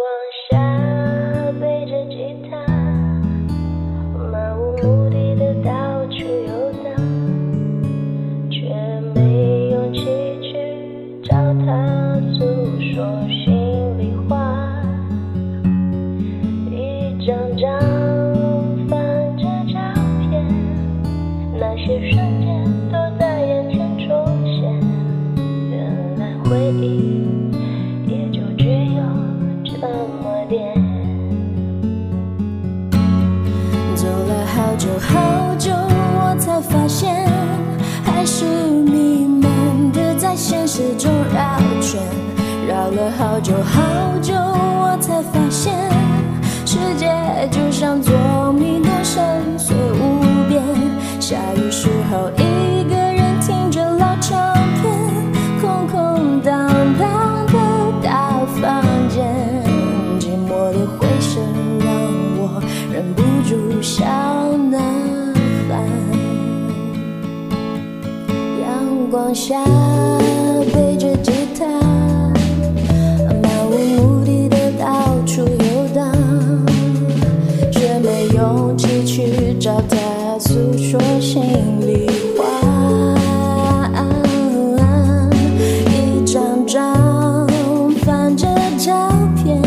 往下背着吉他，漫无目的的到处游荡，却没勇气去找他诉说心里话。一张张。了好久好久，我才发现，世界就像捉迷的深邃无边。下雨时候，一个人听着老唱片，空空荡荡的大房间，寂寞的回声让我忍不住想南喊。阳光下。勇气去找他诉说心里话，一张张翻着照片，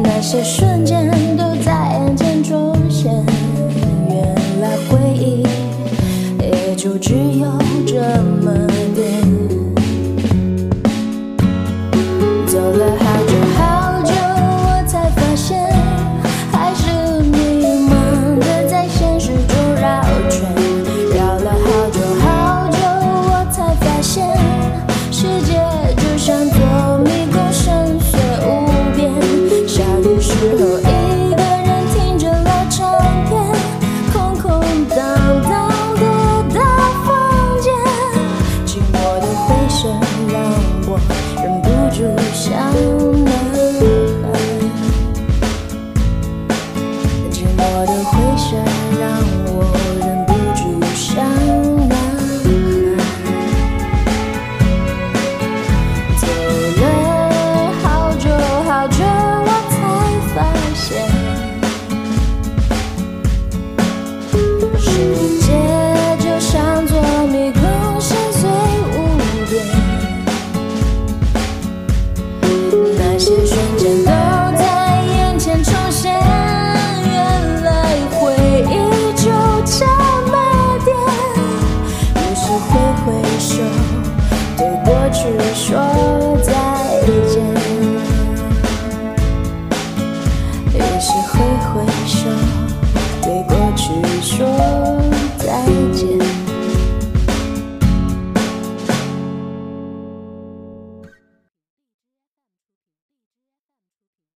那些瞬间都在眼前重现，原来回忆也就只有这么。